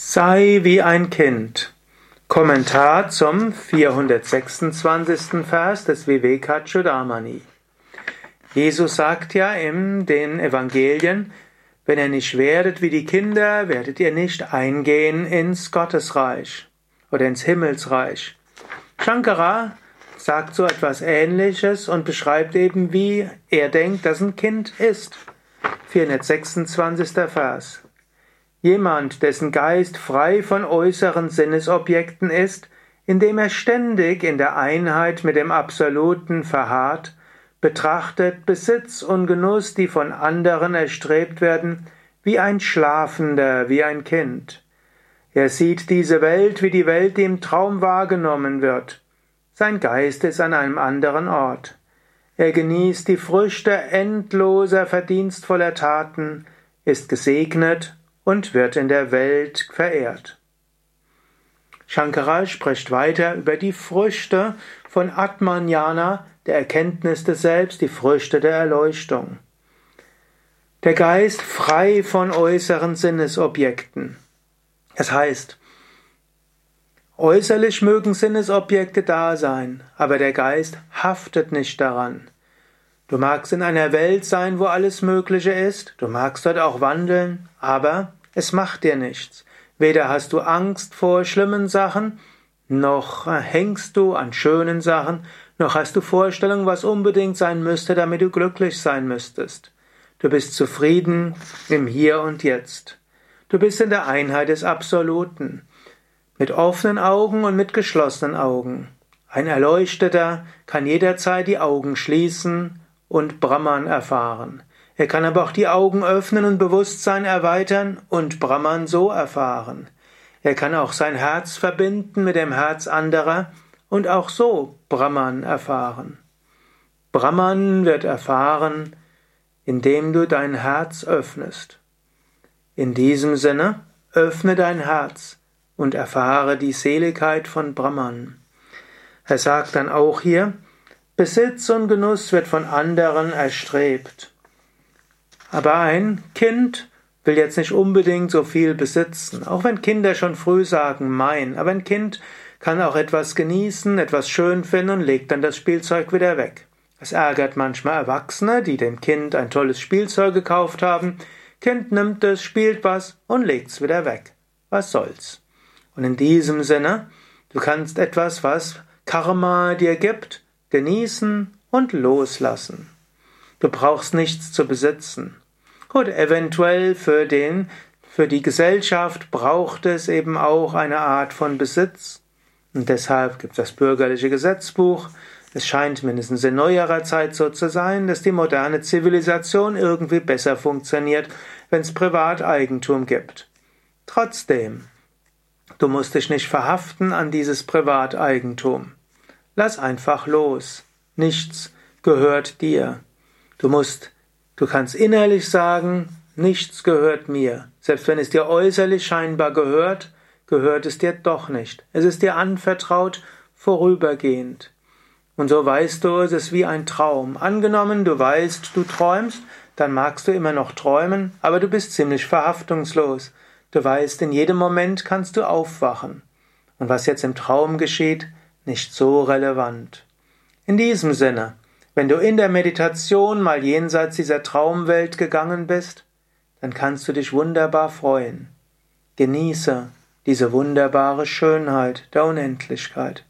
Sei wie ein Kind. Kommentar zum 426. Vers des Vivekachudamani. Jesus sagt ja in den Evangelien, wenn ihr nicht werdet wie die Kinder, werdet ihr nicht eingehen ins Gottesreich oder ins Himmelsreich. Shankara sagt so etwas Ähnliches und beschreibt eben, wie er denkt, dass ein Kind ist. 426. Vers. Jemand, dessen Geist frei von äußeren Sinnesobjekten ist, indem er ständig in der Einheit mit dem Absoluten verharrt, betrachtet Besitz und Genuss, die von anderen erstrebt werden, wie ein Schlafender, wie ein Kind. Er sieht diese Welt wie die Welt, die im Traum wahrgenommen wird. Sein Geist ist an einem anderen Ort. Er genießt die Früchte endloser verdienstvoller Taten, ist gesegnet und wird in der Welt verehrt. Shankara spricht weiter über die Früchte von Atmanjana, der Erkenntnis des Selbst, die Früchte der Erleuchtung. Der Geist frei von äußeren Sinnesobjekten. Es heißt, äußerlich mögen Sinnesobjekte da sein, aber der Geist haftet nicht daran. Du magst in einer Welt sein, wo alles Mögliche ist, du magst dort auch wandeln, aber es macht dir nichts. Weder hast du Angst vor schlimmen Sachen, noch hängst du an schönen Sachen, noch hast du Vorstellungen, was unbedingt sein müsste, damit du glücklich sein müsstest. Du bist zufrieden im Hier und Jetzt. Du bist in der Einheit des Absoluten, mit offenen Augen und mit geschlossenen Augen. Ein Erleuchteter kann jederzeit die Augen schließen und Brahman erfahren. Er kann aber auch die Augen öffnen und Bewusstsein erweitern und Brahman so erfahren. Er kann auch sein Herz verbinden mit dem Herz anderer und auch so Brahman erfahren. Brahman wird erfahren, indem du dein Herz öffnest. In diesem Sinne, öffne dein Herz und erfahre die Seligkeit von Brahman. Er sagt dann auch hier, Besitz und Genuss wird von anderen erstrebt. Aber ein Kind will jetzt nicht unbedingt so viel besitzen, auch wenn Kinder schon früh sagen mein, aber ein Kind kann auch etwas genießen, etwas schön finden und legt dann das Spielzeug wieder weg. Es ärgert manchmal Erwachsene, die dem Kind ein tolles Spielzeug gekauft haben. Kind nimmt es, spielt was und legt's wieder weg. Was soll's? Und in diesem Sinne, du kannst etwas, was Karma dir gibt, genießen und loslassen. Du brauchst nichts zu besitzen. Gut, eventuell für den, für die Gesellschaft braucht es eben auch eine Art von Besitz. Und deshalb gibt es das bürgerliche Gesetzbuch. Es scheint mindestens in neuerer Zeit so zu sein, dass die moderne Zivilisation irgendwie besser funktioniert, wenn es Privateigentum gibt. Trotzdem, du musst dich nicht verhaften an dieses Privateigentum. Lass einfach los. Nichts gehört dir. Du musst, du kannst innerlich sagen, nichts gehört mir. Selbst wenn es dir äußerlich scheinbar gehört, gehört es dir doch nicht. Es ist dir anvertraut, vorübergehend. Und so weißt du, es ist wie ein Traum. Angenommen, du weißt, du träumst, dann magst du immer noch träumen, aber du bist ziemlich verhaftungslos. Du weißt, in jedem Moment kannst du aufwachen. Und was jetzt im Traum geschieht, nicht so relevant. In diesem Sinne, wenn du in der Meditation mal jenseits dieser Traumwelt gegangen bist, dann kannst du dich wunderbar freuen. Genieße diese wunderbare Schönheit der Unendlichkeit.